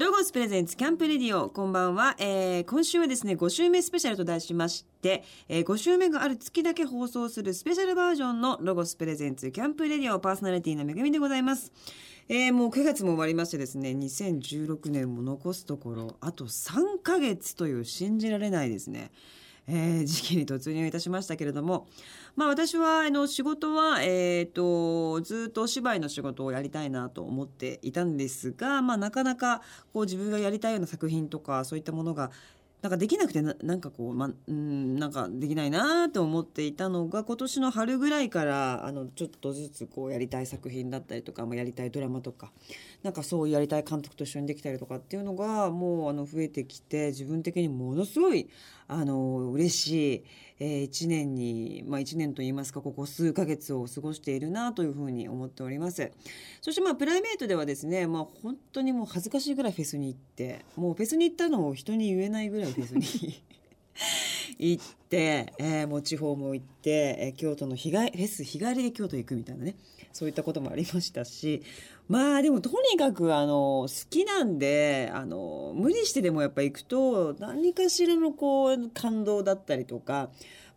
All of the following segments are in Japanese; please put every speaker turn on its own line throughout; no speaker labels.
ロゴスプレゼンツキャンプレディオこんばんは、えー、今週はですね5週目スペシャルと題しまして、えー、5週目がある月だけ放送するスペシャルバージョンのロゴスプレゼンツキャンプレディオパーソナリティのめぐみでございます。えー、もう9月も終わりましてですね2016年も残すところあと3ヶ月という信じられないですね。えー、時期に突入いたしましたけれども、まあ、私はあの仕事は、えーと、ずっとお芝居の仕事をやりたいなと思っていたんですが、まあ、なかなかこう自分がやりたいような作品とかそういったものがなんかできなくてなんかこう、ま、うんなんかできないなと思っていたのが今年の春ぐらいからあのちょっとずつこうやりたい作品だったりとか、まあ、やりたいドラマとかなんかそうやりたい監督と一緒にできたりとかっていうのがもうあの増えてきて自分的にものすごいあの嬉しい、え、1年に、まあ、1年といいますかここ数ヶ月を過ごしているなというふうに思っております。そしてまあプライベートではですね、まあ、本当にもう恥ずかしいぐらいフェスに行ってもうフェスに行ったのを人に言えないぐらいフェスに 行って、えー、もう地方も行って、えー、京都の日帰フェス日帰りで京都行くみたいなね。そういったこともありましたしまあでもとにかくあの好きなんであの無理してでもやっぱ行くと何かしらのこう感動だったりとか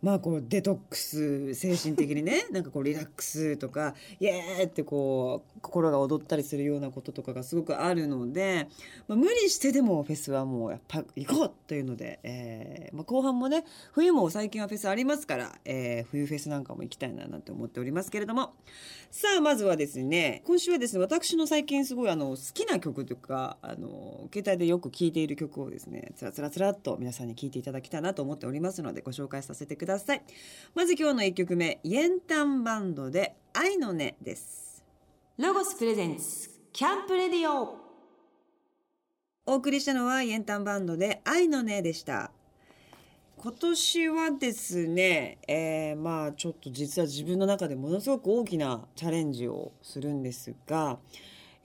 まあこうデトックス精神的にね なんかこうリラックスとかイエーってこう心が躍ったりするようなこととかがすごくあるので、まあ、無理してでもフェスはもうやっぱ行こうというので、えーまあ、後半もね冬も最近はフェスありますから、えー、冬フェスなんかも行きたいななんて思っておりますけれどもさあまずはですね今週はですね私の最近すごいあの好きな曲というかあの携帯でよく聴いている曲をですねつらつらつらっと皆さんに聴いていただきたいなと思っておりますのでご紹介させてください。ださい。まず今日の1曲目イエンタンバンドで愛の音です。ロゴスプレゼンツキャンプレディオ。お送りしたのはイエンタンバンドで愛の音でした。今年はですね、えー、まあちょっと実は自分の中でものすごく大きなチャレンジをするんですが、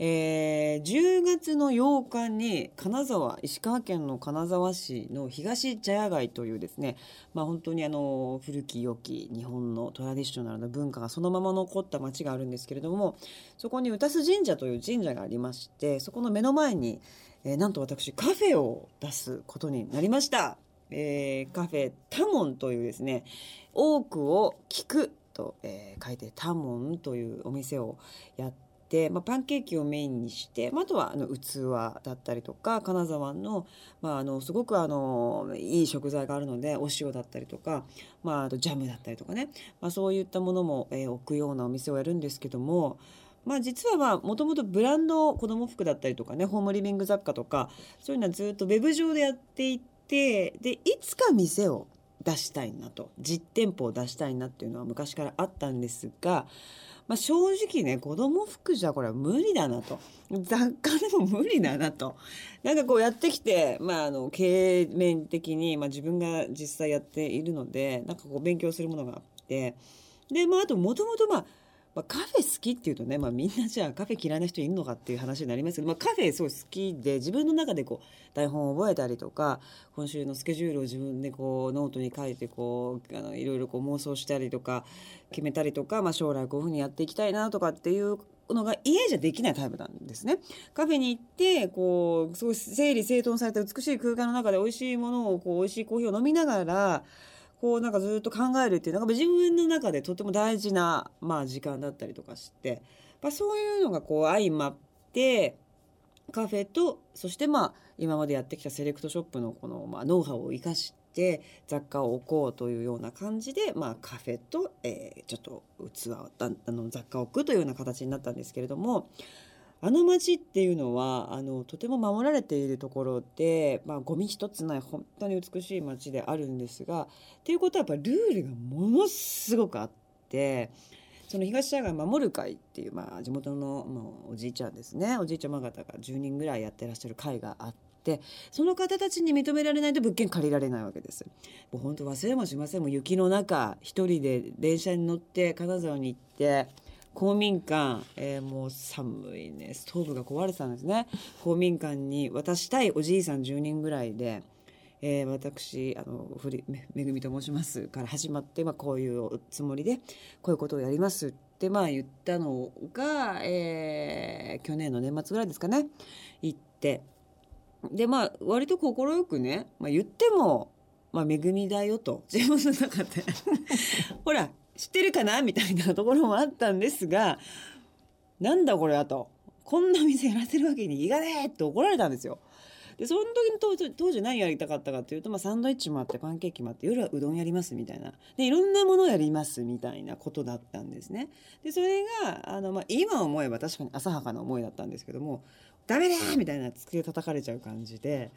えー、10月の8日に金沢石川県の金沢市の東茶屋街というですね、まあ、本当にあの古き良き日本のトラディショナルな文化がそのまま残った町があるんですけれどもそこに宇多須神社という神社がありましてそこの目の前に、えー、なんと私カフェを出すことになりました。えー、カフェタモンというですね多くを聞くと、えー、書いてタモンというお店をやって、まあ、パンケーキをメインにして、まあ、あとはあの器だったりとか金沢の,、まあ、あのすごくあのいい食材があるのでお塩だったりとか、まあ、あとジャムだったりとかね、まあ、そういったものも、えー、置くようなお店をやるんですけども。まあ、実はもともとブランド子供服だったりとかねホームリビング雑貨とかそういうのはずっとウェブ上でやっていてでいつか店を出したいなと。実店舗を出したいなっていうのは昔からあったんですがまあ、正直ね子供服じゃこれは無理だなと。雑貨でも無理だなと。なんかこうやってきて、まあ、あの経営面的に、まあ、自分が実際やっているのでなんかこう勉強するものがあって。で、まあ、あともともとまあまあ、カフェ好きっていうとね、まあ、みんなじゃあカフェ嫌いな人いるのかっていう話になりますけど、まあ、カフェすごい好きで自分の中でこう台本を覚えたりとか今週のスケジュールを自分でこうノートに書いてこうあのいろいろこう妄想したりとか決めたりとか、まあ、将来こういうふうにやっていきたいなとかっていうのが家じゃできないタイプなんですね。カフェに行ってこうすごい整理整頓された美しい空間の中で美味しいものをこう美味しいコーヒーを飲みながらこうなんかずっと考えるっていうのが自分の中でとても大事な、まあ、時間だったりとかして、まあ、そういうのがこう相まってカフェとそしてまあ今までやってきたセレクトショップのこの、まあ、ノウハウを生かして雑貨を置こうというような感じで、まあ、カフェと、えー、ちょっと器をあの雑貨を置くというような形になったんですけれどもあの町っていうのはあのとても守られているところで、まあ、ゴミ一つない本当に美しい町であるんですがっていうことはやっぱルールがものすごくあってその東社街守る会っていう、まあ、地元の、まあ、おじいちゃんですねおじいちゃま方が10人ぐらいやってらっしゃる会があって。その方たちに認められないと物件借りられないわけですもう本当忘れもしませんもう雪の中一人で電車に乗って金沢に行って公民館、えー、もう寒いね。ストーブが壊れてたんですね。公民館に渡したいおじいさん10人ぐらいで。えー、私あのふりめめぐみと申しますから始まって、まあ、こういうつもりでこういうことをやりますってまあ言ったのが、えー、去年の年末ぐらいですかね。行って。でまあ割と快くね、まあ、言っても、まあ、恵みだよと。自分の中で。ほら知ってるかな？みたいなところもあったんですがなんだこれはとこんな店やらせるわけにいかねえって怒られたんですよ。でその時の当時何やりたかったかっていうと、まあ、サンドイッチもあってパンケーキもあって夜はうどんやりますみたいなでいろんなものやりますみたいなことだったんですね。でそれがあの、まあ、今思えば確かに浅はかな思いだったんですけども「ダメだ!」みたいな机叩かれちゃう感じで。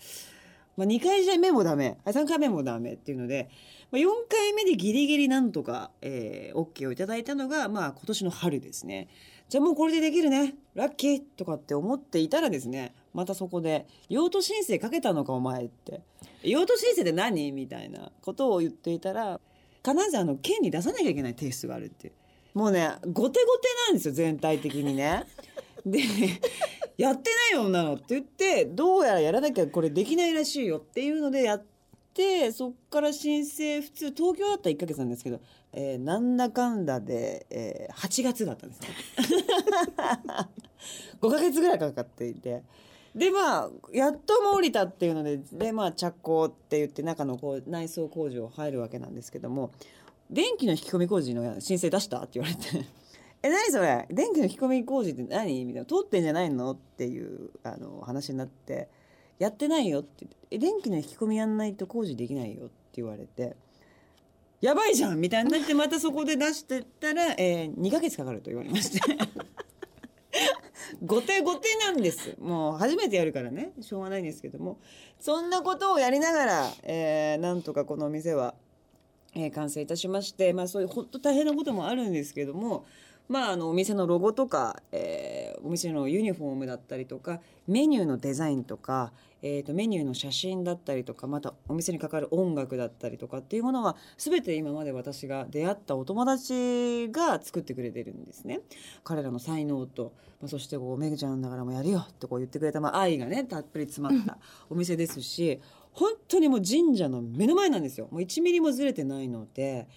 まあ、2回目もダメ3回目もダメっていうので、まあ、4回目でギリギリなんとか、えー、OK をいただいたのが、まあ、今年の春ですね。じゃあもうこれでできるねラッキーとかって思っていたらですねまたそこで「用途申請かけたのかお前」って「用途申請って何?」みたいなことを言っていたら必ずあの県に出さなきゃいけない提出があるってもうね後手後手なんですよ全体的にね。でやってない女のって言ってどうやらやらなきゃこれできないらしいよっていうのでやってそっから申請普通東京だったら1ヶ月なんですけどえー、なんだかんだで、えー、8月だったんですね。5ヶ月ぐらいかかっていて。でまあやっとも降りたっていうのででまあ着工って言って中のこう内装工場入るわけなんですけども電気の引き込み工事の申請出した？って言われて。え何それ？電気の引き込み工事って何？みたいな。通ってんじゃないの？っていうあの話になって。やってないよってえ電気の引き込みやんないと工事できないよって言われて。やばいじゃんみたいになってまたそこで出してったら、え、2ヶ月かかると言われまして。後手後手なんです。もう初めてやるからね。しょうがないんですけども。そんなことをやりながら、えー、なんとかこのお店は、えー、完成いたしましてまあそういう本当大変なこともあるんですけどもまあ、あのお店のロゴとか、えー、お店のユニフォームだったりとかメニューのデザインとか、えーと、メニューの写真だったりとかまたお店にかかる音楽だったりとかっていうものは全て今まで私が出会ったお友達が作ってくれてるんですね。彼らの才能と、まあ、そしてこう「めぐちゃんだからもやるよ」ってこう言ってくれた、まあ、愛がねたっぷり詰まった お店ですし本当にもう神社の目の前なんですよ。もう1ミリもずれてないので。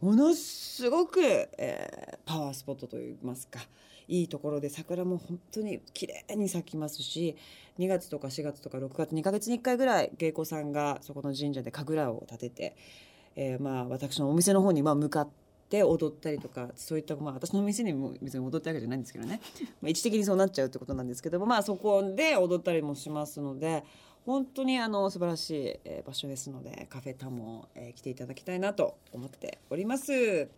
ものすごく、えー、パワースポットといいますかいいところで桜も本当に綺麗に咲きますし2月とか4月とか6月2か月に1回ぐらい芸妓さんがそこの神社で神楽を立てて、えー、まあ私のお店の方にまあ向かって踊ったりとかそういったまあ私の店にも別に踊ってるわけじゃないんですけどね、まあ、位置的にそうなっちゃうってことなんですけどもまあそこで踊ったりもしますので本当にあの素晴らしい、え場所ですのでカフェタモン、えー、来ていただきたいなと思っております。え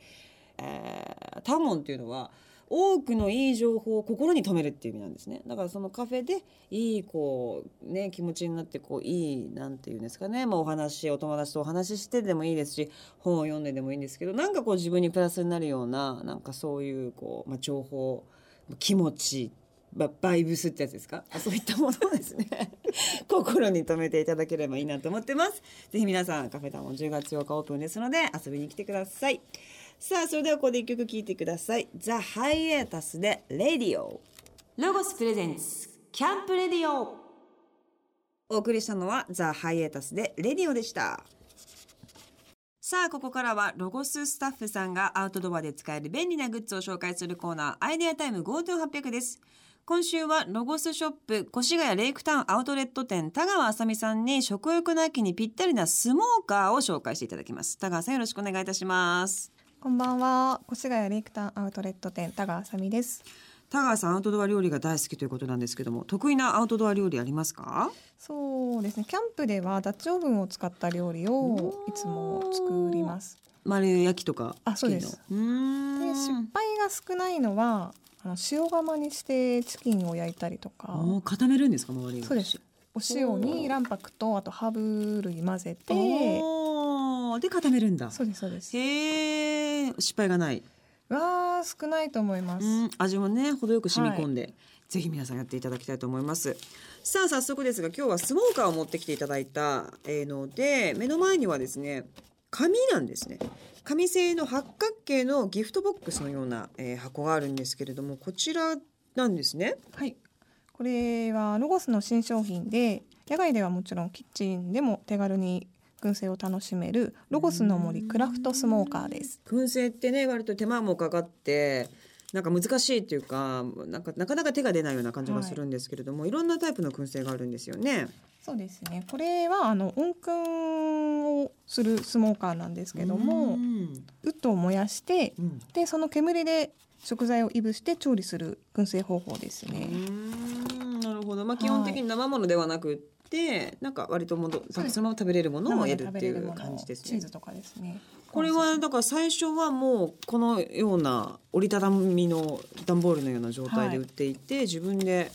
ー、タモンっていうのは多くのいい情報を心に留めるっていう意味なんですねだからそのカフェでいいこうね気持ちになってこういいなんていうんですかね、まあ、お話お友達とお話ししてでもいいですし本を読んででもいいんですけどなんかこう自分にプラスになるようななんかそういうこう、まあ、情報気持ちバイブスってやつですか？そういったものをですね。心に留めていただければいいなと思ってます。ぜひ皆さんカフェタウン10月8日オープンですので遊びに来てください。さあそれではここで一曲聴いてください。ザ・ハイエータスでレディオロゴスプレゼンツキャンプレディオ。お送りしたのはザ・ハイエータスでレディオでした。さあここからはロゴススタッフさんがアウトドアで使える便利なグッズを紹介するコーナーアイデアタイム GoTo800 です今週はロゴスショップ越谷レイクタウンアウトレット店田川あさみさんに食欲の秋にぴったりなスモーカーを紹介していただきます。田川さんよろしくお願いいたします。
こんばんは。越谷レイクタウンアウトレット店田川あさみです。
田川さんアウトドア料理が大好きということなんですけども得意なアウトドア料理ありますか？
そうですね。キャンプではダッチオーブンを使った料理をいつも作ります。
丸焼きとか
あそうです。で失敗が少ないのはあの塩釜にしてチキンを焼いたりとか。
固めるんですか周り
そうです。お塩に卵白とあとハーブ類混ぜて。
で固めるんだ。
そうですそうです。
へえ失敗がない。
わ少ないと思います。
味もね程よく染み込んで、はい、ぜひ皆さんやっていただきたいと思います。さあ早速ですが今日はスモーカーを持ってきていただいたので目の前にはですね紙なんですね紙製の八角形のギフトボックスのような、えー、箱があるんですけれどもこちらなんですね。
はい。これはロゴスの新商品で野外ではもちろんキッチンでも手軽に燻製を楽しめるロゴスの森クラフトスモーカーです。
燻製ってね割と手間もかかってなんか難しいっていうかなんかなかなか手が出ないような感じがするんですけれども、はい、いろんなタイプの燻製があるんですよね。
そうですね。これはあの温燻をするスモーカーなんですけども、
うん
ウッドを燃やして、
うん
でその煙で食材をいぶして調理する燻製方法です
う
ね。
なるほど。まあ基本的に生ものではなくって、なんか割ともど
そ
のまま食べれるものを
生
やるっていう感じですね。
チー。ズとかですね。
これはだから最初はもうこのような折りたたみの段ボールのような状態で売っていて、自分で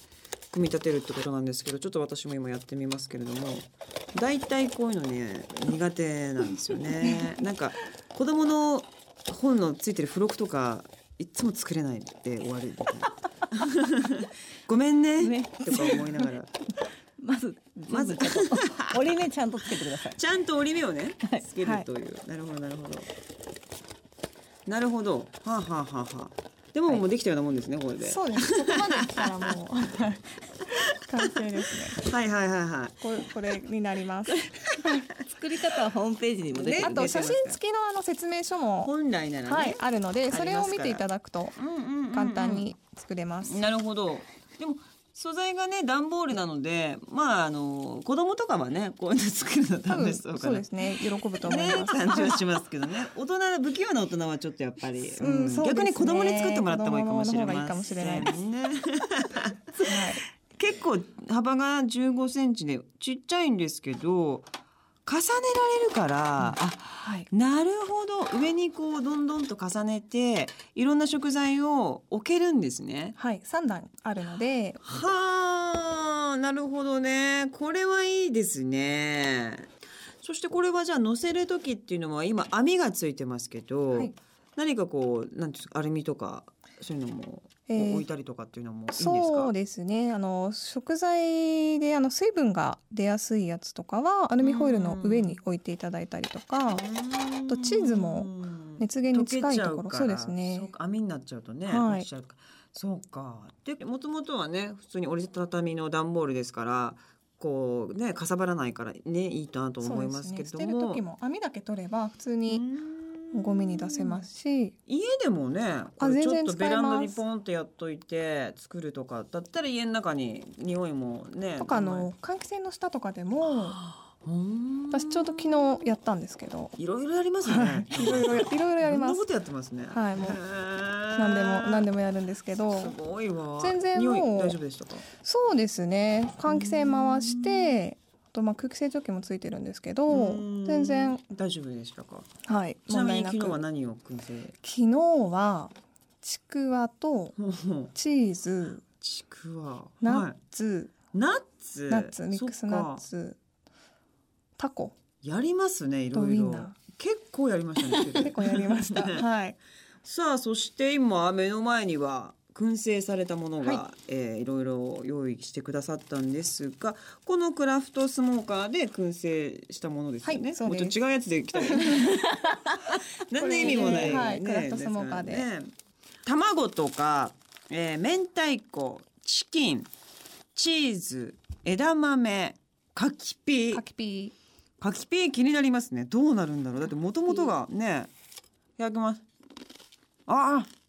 組み立てるってことなんですけどちょっと私も今やってみますけれども大体こういうのね苦手なんですよね。なんか子供の本のついてる付録とかいつも作れないで終わるみたいな。ごめんね。
ね
とか思いながら
まず
まず
折り目ちゃんとつけてください。
ちゃんと折り目をね
はい
つけるという、なるほどなるほどなるほどはあ、はあはあはあ、でも
はい
もうできたようなもんですねこれで
そうです。ここまで来たらもう 完成ですね。
はいはいはいはい
これこれになります。
作り方はホームページにも出て
ね
る。
あと写真付きのあの説明書も
本来ならね、
はいあるので、それを見ていただくと
うんうんうんうん
簡単に作れます。
なるほどでも素材がね段ボールなのでまああの子供とかはねこういうの作るの楽しそうかな
そうですね。喜ぶと思い
ね
ます。
感じはしますけどね大人不器用な大人はちょっとやっぱり、
うんね
逆に子供に作ってもらった方がいいかもしれません
子供の方がいいかもしれないです
ね
はい。
結構幅が15センチでちっちゃいんですけど重ねられるから、あ
はい。
なるほど上にこうどんどんと重ねていろんな食材を置けるんですね。
はい。三段あるので、
はあなるほどねこれはいいですね。そしてこれはじゃあ乗せる時っていうのは今網がついてますけど、
はい
何かこうなんていうんですかアルミとかそういうのも？
えー。
置いたりとかっていうのもいいんですか、
そうですね。あの食材であの水分が出やすいやつとかはアルミホイルの上に置いていただいたりとか、
あ
とチーズも熱源に近いところ。そうですね。
網になっちゃうとね、
はい。
そうか。でもともとはね普通に折りたたみの段ボールですからこうねかさばらないからねいいなと思いますけれど
そうですね、捨てる
も
時も網だけ取れば普通
う
に
ん
ゴミに出せますし、
家でもねこれちょっとベランダにポンってやっといて作るとかだったら家の中に匂いもね
とかあの換気扇の下とかでも
うん。
私ちょうど昨日やったんですけど、
いろいろやります
は
ね
い、いろいろ いろいろやります。
ことやってますね。
はいもう
何
何でも何でもやるんですけど。
すごいわ。
全然もう
大丈夫でしたか？
そうですね。換気扇回してあとまあ空気清浄機もついてるんですけど
うん。
全然。
大丈夫でしたか？
はい。
ちな
問題なく。
みに昨日は何を燻製
昨日はちくわとチーズ。
ちくわ。
ナッ
はい。
ツ、
ナッツ？
ナッツミックスナッツ。タコ。
やりますねい
と
ろいろ。結構やりましたね
結構やりました。はい。
さあそして今目の前には燻製されたものが、
はい。
えーいろいろ用意してくださったんですがこのクラフトスモーカーで燻製したものですよね、
はい
もっと違うやつできたら 何の意味もない、
これはいクラフトスモーカーで。
ね卵とか、えー明太子チキンチーズ枝豆柿ピー。
カキピ
柿ピー気になりますね。どうなるんだろう。だって元々がねいただきます。ああ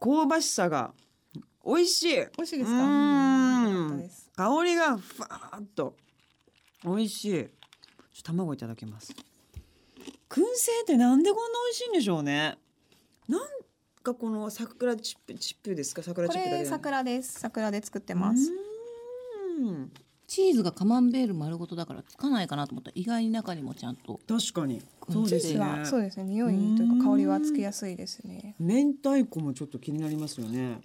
香ばしさが美味しい。
ー美味しいですか？
うーん香りがふわーっと美味しい。卵いただきます。燻製ってなんでこんな美味しいんでしょうね。なんかこの桜チップチップですか？桜チップだけ
桜です。桜で作ってます。
うーん
チーズがカマンベール丸ごとだからつかないかなと思ったら意外に中にもちゃんと。
確かに。そうですね。
チーズはそうですね。匂いというか香りはつきやすいですね。
明太子もちょっと気になりますよね。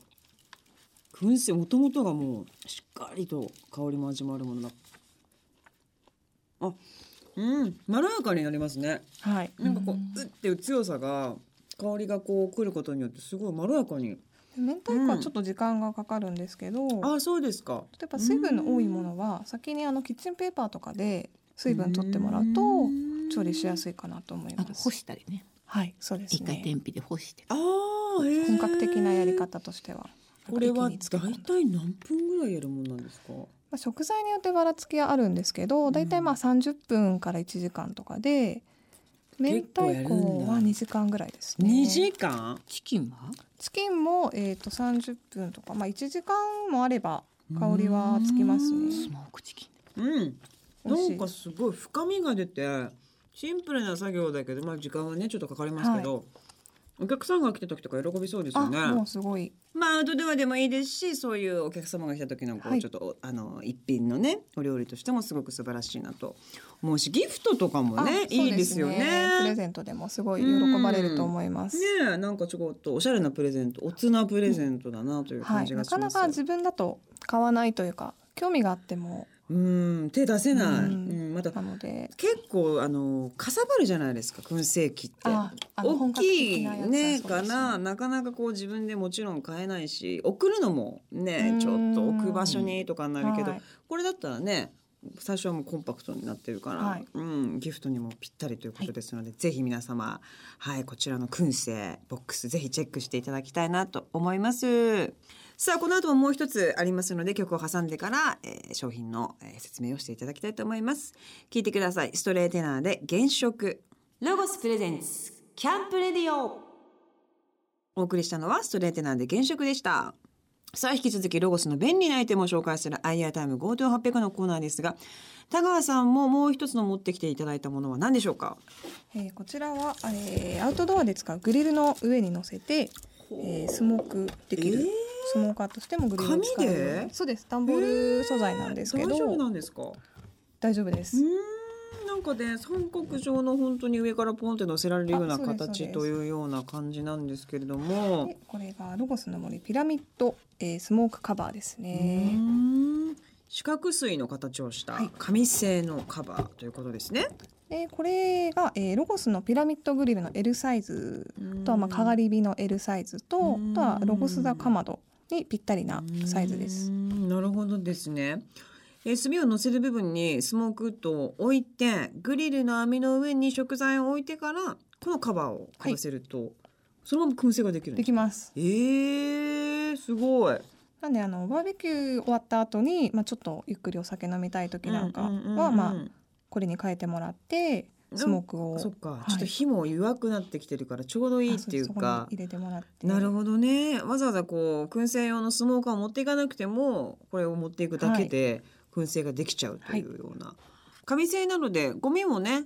燻製もともとがもうしっかりと香りも味もあるものだ。あうん。まろやかになりますね。
はい。
なんかこううっていう強さが香りがこう来ることによってすごいまろやかに
明太子はちょっと時間がかかるんですけど、
あそうですか。
例えば水分の多いものは先にあのキッチンペーパーとかで水分取ってもらうと調理しやすいかなと思います。
干したりね。
はいそうですね。
一回天日で干して。
あ
本格的なやり方としては
これは大
む
体何分ぐらいやるもんなんですか？
まあ、食材によってばらつきはあるんですけどだいたいまあ30分から1時間とかで明太子は2時間ぐらいですね。
2時間？
チキンは？
チキンも、えー、と30分とか、まあ、1時間もあれば香りはつきます
ス
ね
モークチキン。
うん。なんかすごい深みが出てシンプルな作業だけどまあ時間はねちょっとかかりますけど、お客さんが来た時とか喜びそうですよね。
あもうすごい
まあアウトドアでもいいですしそういうお客様が来た時のこう、
はい
ちょっとあの一品のねお料理としてもすごく素晴らしいなと思うしギフトとかも
あ
ねいいですよね。
プレゼントでもすごい喜ばれると思います。
ねえなんかちょっとおしゃれなプレゼントおつなプレゼントだなという
はい、
感じが
なか
します。
なか自分だと買わないというか興味があっても
うん手出せない。
う
うんん、また
なので。
結構あのかさばるじゃないですか燻製機って。大きいね。かな。なかなかこう自分でもちろん買えないし送るのもね
うん。
ちょっと置く場所にとかになるけど、
はい。
これだったらね最初はもうコンパクトになってるから、
はい。
うん、ギフトにもぴったりということですので、ぜひ皆様、はい、こちらの燻製ボックスぜひチェックしていただきたいなと思います。さあこの後ももう一つありますので曲を挟んでから、えー商品の、えー説明をしていただきたいと思います。聞いてください。ストレーテナーで原色ロゴスプレゼンツキャンプレディオお送りしたのはストレーテナーで原色でした。さあ引き続きロゴスの便利なアイテムを紹介する IR タイム GoTo800 のコーナーですが田川さんももう一つの持ってきていただいたものは何でしょうか？
えーこちらは、えーアウトドアで使うグリルの上に乗せて、えースモークできる、
えー。
スモーカーとしてもグリルを使
紙
う
で
そうです。段ボール素材なんですけど、
大丈夫なんですか？う
大丈夫です、
ーんなんかね三角状の本当に上からポンって乗せられるような形というような感じなんですけれども。
でこれがロゴスの森ピラミッド、えースモークカバーですね、
ん。四角錐の形をした
はい。
紙製のカバーということですね。
でこれが、えーロゴスのピラミッドグリルの L サイズとはまあかがり火の L サイズと
うん
あとはロゴス座かまどにぴったりなサイズです。
んなるほどですね。えー炭を乗せる部分にスモークウッドを置いてグリルの網の上に食材を置いてからこのカバーをかぶせると、そのまま燻製ができるん
できます。
えー、すごい。
なんであのバーベキュー終わった後にまあちょっとゆっくりお酒飲みたい時なんかはまあこれに変えてもらってスモークを。
そっか、
はい。
ちょっと火も弱くなってきてるからちょうどいいっていうか。
に入れてもらって。
なるほどね。わざわざこう燻製用のスモーカーを持っていかなくてもこれを持っていくだけで燻製ができちゃうというような、紙製なのでゴミもね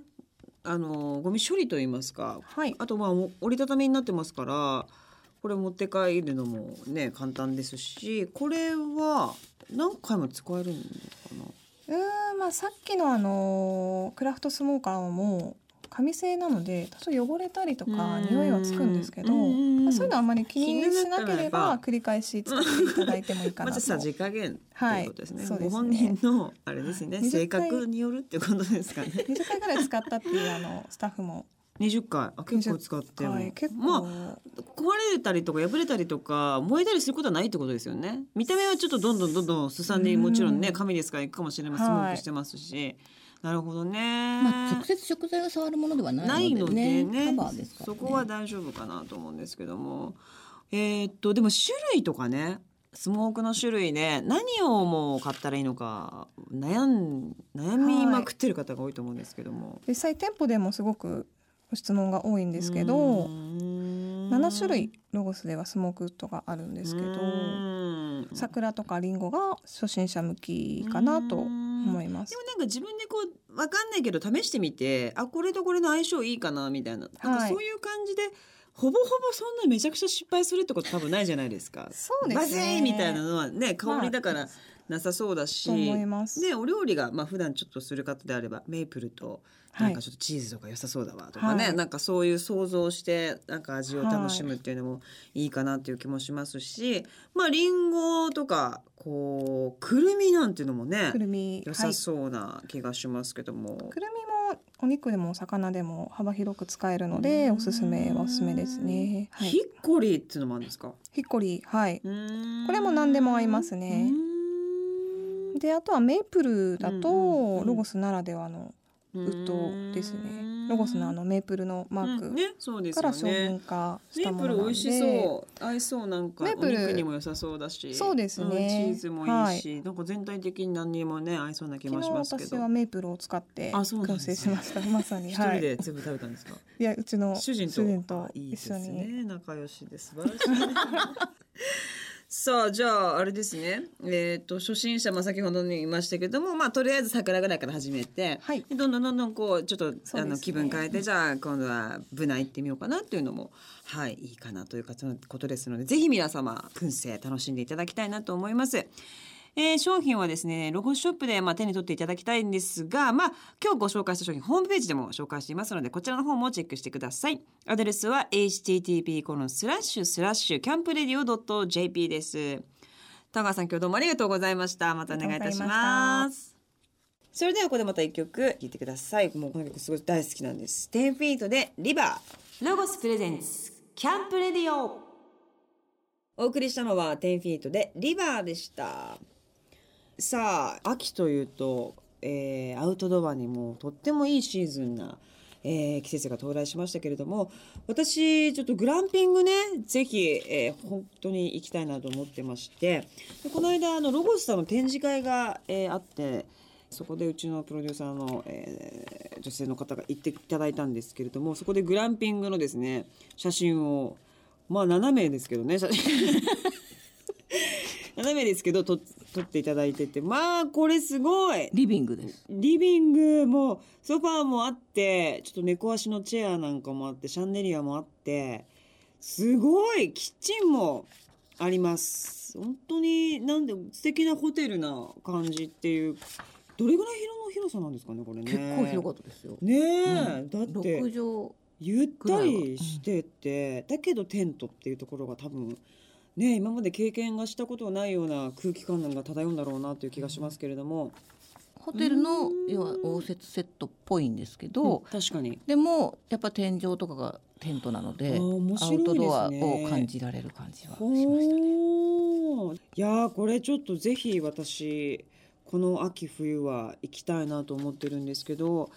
あのゴミ処理といいますか。
はい。
あとまあ折りたたみになってますからこれ持って帰るのもね簡単ですしこれは何回も使えるのかな？
うーんまあさっきのあのクラフトスモーカーも紙製なので多少汚れたりとか
うん
匂いはつくんですけど、
うん
まあ、そういうのはあんまり気にしなければ繰り返し使っていただいてもいいか
ま
なと。
ずさじ加減ということですね。
はいそうですね
ご本人のあれですね、
はい
性格によるってことですかね。
20回ぐらい使ったっていうあのスタッフも、
二十回。あ結構使っても、
はい、結構、
まあ壊れたりとか破れたりとか燃えたりすることはないってことですよね。見た目はちょっとどんどんどんどんすさんで
うん
もちろんね紙ですからいくかもしれません。スモ
はい
ークしてますし、なるほどね。
まあ直接食材が触るものでは
な
ないいの
ので
で
ね。
ねカバーですからね。
そこは大丈夫かなと思うんですけども。えーっとでも種類とかね。スモークの種類で何をもう買ったらいいのか悩ん悩みまくってる方が多いと思うんですけども。
実際店舗でもすごくご質問が多いんですけど7
7
種類ロゴスではスモークウッドがあるんですけど桜とかリンゴが初心者向きかなと思います。
でもなんか自分でこうわかんないけど試してみてあこれとこれの相性いいかなみたいな,、なんかそういう感じでほぼほぼそんなめちゃくちゃ失敗するってこと多分ないじゃないですか。
そうですね。
バズーみたいなのはね香りだからなさそうだし、
と思います。
でお料理がまあ普段ちょっとする方であればメープルとなんかちょっとチーズとか良さそうだわとかね、
はい。
なんかそういう想像してなんか味を楽しむっていうのもいいかなっていう気もしますし、まあリンゴとかこうくるみなんていうのもね
くるみ
良さそうな気がしますけども、
くるみもお肉でもお魚でも幅広く使えるのでおすすめはおすすめですね。はい、
ヒッコリーっていうのもあるんですか？
ヒッコリーはい。
こ
これも何でも合いますねであとはメープルだ
うんうん
と
うん
ロゴスならではのウッドですね。ロゴスのあのメープルのマークから商
ね
品化し
メー
たものなんで。
プル美味しそう。合いそう。なんかお
メープル
肉にも良さそうだし。
そうですね。
んチーズもいいし、なんか全体的に何にもね合いそうな気もしますけど。
私はメープルを使って
あそうなんですね。
燻製しました。まさに。
一人
はい。
で全部食べたんですか、
いやうちの
主人と。
主人と
あいいです
一緒に。
ね。仲良しで素晴らしい さあじゃああれですね。えっ、と初心者まあ先ほどに言いましたけどもまあとりあえず桜ぐらいから始めて、
はい。
でどんどんどんどんこうちょっと、
すね。
あの気分変えてじゃあ今度は部内行ってみようかなっていうのもはいいいかなというかそのことですのでぜひ皆様燻製楽しんでいただきたいなと思います。えー商品はですねロゴショップでまあ手に取っていただきたいんですが、まあ、今日ご紹介した商品ホームページでも紹介していますのでこちらの方もチェックしてください。アドレスは http コロンスラッシュスラッシュキャンプレディオ .jp です。田川さん今日どうもありがとうございました。またお願いいたしま
ます。
それではここでまた一曲聴いてください。もうこの曲すごい大好きなんです。10フィートでリバー。ロゴスプレゼンツキャンプレディオ。お送りしたのは10フィートでリバーでした。さあ秋というと、えーアウトドアにもとってもいいシーズンな、えー季節が到来しましたけれども私ちょっとグランピングねぜひ、えー本当に行きたいなと思ってましてでこの間あのロゴスさんの展示会が、えーあってそこでうちのプロデューサーの、えー女性の方が行っていただいたんですけれどもそこでグランピングのですね写真をまあ7名ですけどね写真。斜めですけど撮 撮っていただいてて。まあこれすごい。
リビングです。
リビングもソファーもあってちょっと猫足のチェアなんかもあってシャンデリアもあってすごい。キッチンもあります。本当になんで素敵なホテルな感じっていう。どれぐらい広の広さなんですかねこれね。
結構広かったですよ、
ねえ、
うん。
だってゆったりしてて、だけどテントっていうところが多分ね今まで経験がしたことがないような空気感が漂うんだろうなという気がしますけれども、
ホテルの
うん。
要は応接セットっぽいんですけ
うん
ど、
確かに。
でもやっぱ天井とかがテントなので
あー面
アウトドアを感じられる感じはしました。
ほー。いやーこれちょっとぜひ私この秋冬は行きたいなと思ってるんですけど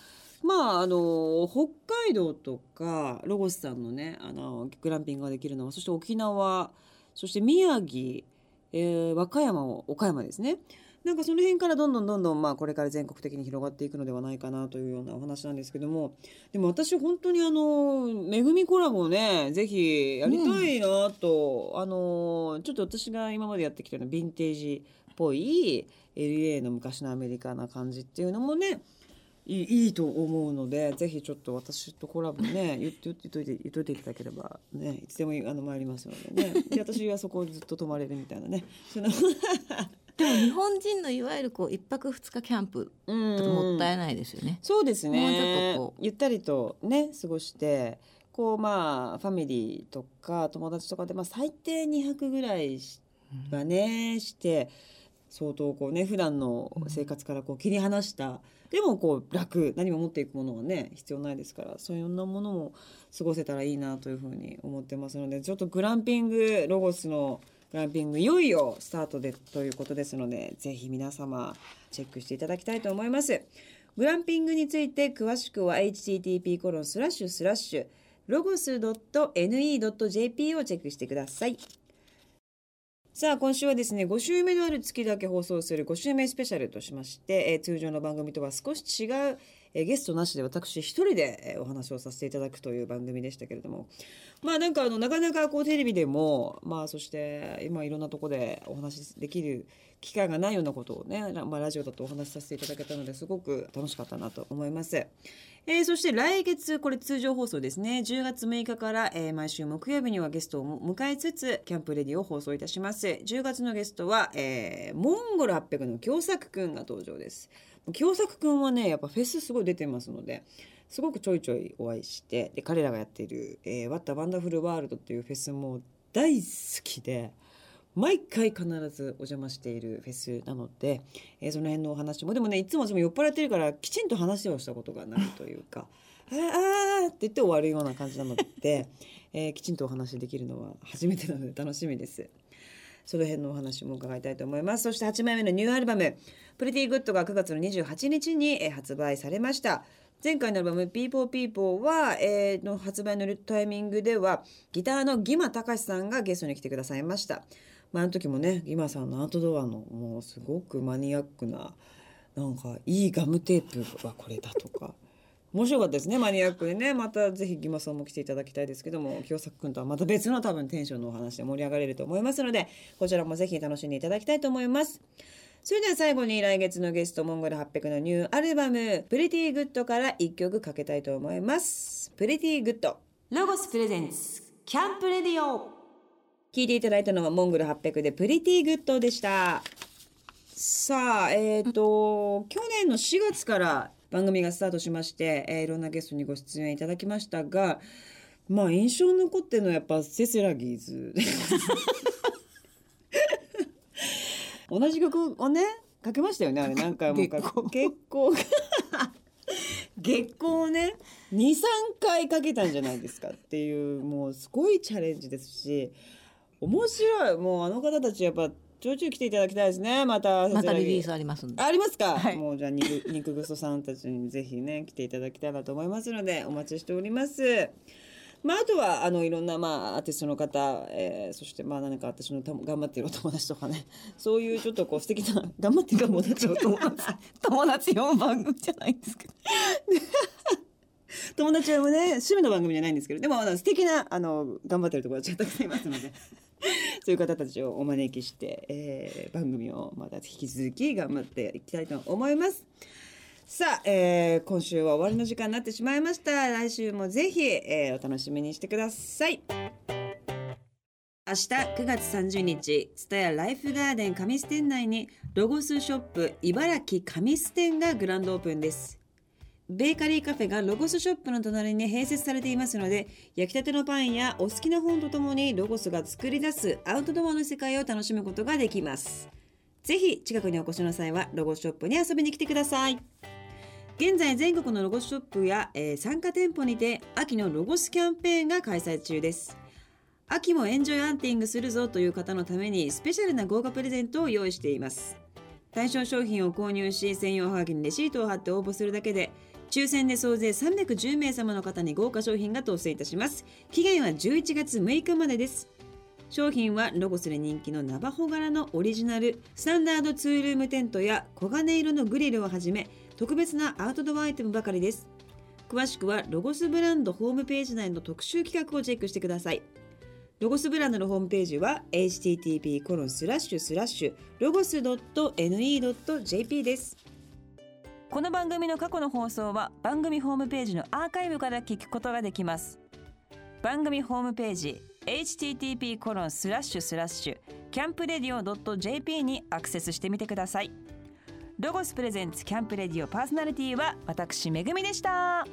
まああの北海道とかロゴスさんのねあのグランピングができるのはそして沖縄そして宮城、えー和歌山を岡山ですね。なんかその辺からどんどんどんどんまあこれから全国的に広がっていくのではないかなというようなお話なんですけども。でも私本当にあのめぐみコラボをねぜひやりたいなと、あのちょっと私が今までやってきたようなヴィンテージっぽい LA の昔のアメリカな感じっていうのもねいいいいと思うのでぜひちょっと私とコラボね 言って言っといて言っといていただければねいつでもあの参りますのでね。で私はそこをずっと泊まれるみたいなね。そ の
でも日本人のいわゆるこう一泊二日キャンプともったいないですよね。
そうですね。
もうちょっとこ
ゆったりとね過ごしてこうまあファミリーとか友達とかで、まあ、最低2泊ぐらいしはねして相当こうね普段の生活からこう切り離した、でもこう楽何も持っていくものはね必要ないですからそういうようなものも過ごせたらいいなというふうに思ってますのでちょっとグランピングロゴスのグランピングいよいよスタートでということですのでぜひ皆様チェックしていただきたいと思います。グランピングについて詳しくは http コロンスラッシュスラッシュロゴス .ne.jp をチェックしてください。さあ今週はですね5週目のある月だけ放送する5週目スペシャルとしまして、えー通常の番組とは少し違う、えゲストなしで私一人で、えお話をさせていただくという番組でしたけれども。まあなんかあのなかなかこうテレビでもまあそして今いろんなとこでお話しできる機会がないようなことをね、まあ、ラジオだとお話しさせていただけたのですごく楽しかったなと思います。えーそして来月これ通常放送ですね。10月6日から、えー毎週木曜日にはゲストを迎えつつキャンプレディを放送いたします。10月のゲストは、えーモンゴル800の京作くんが登場です。京作くんはねやっぱフェスすごい出てますのですごくちょいちょいお会いしてで彼らがやっている「えー、What a Wonderful World」っていうフェスも大好きで毎回必ずお邪魔しているフェスなので、えーその辺のお話もでもねいつも私も酔っ払ってるからきちんと話をしたことがないというか「ああ」って言って終わるような感じなので、えーきちんとお話できるのは初めてなので楽しみです。その辺のお話も伺いたいと思います。そして8枚目のニューアルバム、プリティグッドが9月の28日に発売されました。前回のアルバム「People People は」えーの発売のタイミングではギターのギマ隆さんがゲストに来てくださいました。まあ、あの時もねギマさんのアウトドアのもうすごくマニアックななんかいいガムテープはこれだとか面白かったですねマニアックでね。またぜひギマさんも来ていただきたいですけども清作君とはまた別の多分テンションのお話で盛り上がれると思いますのでこちらもぜひ楽しんでいただきたいと思います。それでは最後に来月のゲストモンゴル800のニューアルバム「プリティグッドから一曲かけたいと思います。プリティグッド。ロゴスプレゼンツキャンプレディオ。聞いていただいたのはモンゴル800でプリティグッドでした。さあえっ、ー、と去年の4月から番組がスタートしまして、えー、いろんなゲストにご出演いただきましたがまあ印象に残ってるのはやっぱセセラギーズ 同じ曲をねかけましたよねあれ。何回もか結構月光。をね23回かけたんじゃないですかっていうもうすごいチャレンジですし面白い。もうあの方たちやっぱちょいちょい来ていただきたいですね。また
またリリースありますんで。
ありますか、はい、もうじゃあ肉 肉ぐそさんたちにぜひね来ていただきたいなと思いますのでお待ちしております。まあ、あとはあのいろんな、まあ、アーティストの方、えー、そしてまあ何か私の頑張っているお友達とかね。そういうちょっとこう素敵な 頑張ってる友達を友達。
友達用番組じゃないんですけど。
友達はね趣味の番組じゃないんですけどでもあの素敵なあの頑張ってる友達がたくさんいますので そういう方たちをお招きして、えー、番組をまた引き続き頑張っていきたいと思います。さあ、えー、今週は終わりの時間になってしまいました。来週もぜひ、えー、お楽しみにしてください。明日9月30日、ツタヤライフガーデン上須店内にロゴスショップ茨城上須店がグランドオープンです。ベーカリーカフェがロゴスショップの隣に併設されていますので焼きたてのパンやお好きな本とともにロゴスが作り出すアウトドアの世界を楽しむことができます。ぜひ近くにお越しの際はロゴスショップに遊びに来てください。現在全国のロゴスショップや、えー、参加店舗にて秋のロゴスキャンペーンが開催中です。秋もエンジョイアンティングするぞという方のためにスペシャルな豪華プレゼントを用意しています。対象商品を購入し専用ハガキにレシートを貼って応募するだけで抽選で総勢310名様の方に豪華商品が当選いたします。期限は11月6日までです。商品はロゴスで人気のナバホ柄のオリジナルスタンダードツールームテントや黄金色のグリルをはじめ特別なアウトドアアイテムばかりです。詳しくはロゴスブランドホームページ内の特集企画をチェックしてください。ロゴスブランドのホームページは http ロゴス .ne.jp です。この番組の過去の放送は番組ホームページのアーカイブから聞くことができます番組ホームページ http コロンスラッシュスラッシュキャンプレディオ .jp にアクセスしてみてくださいロゴスプレゼンツキャンプレディオパーソナリティは私めぐみでした。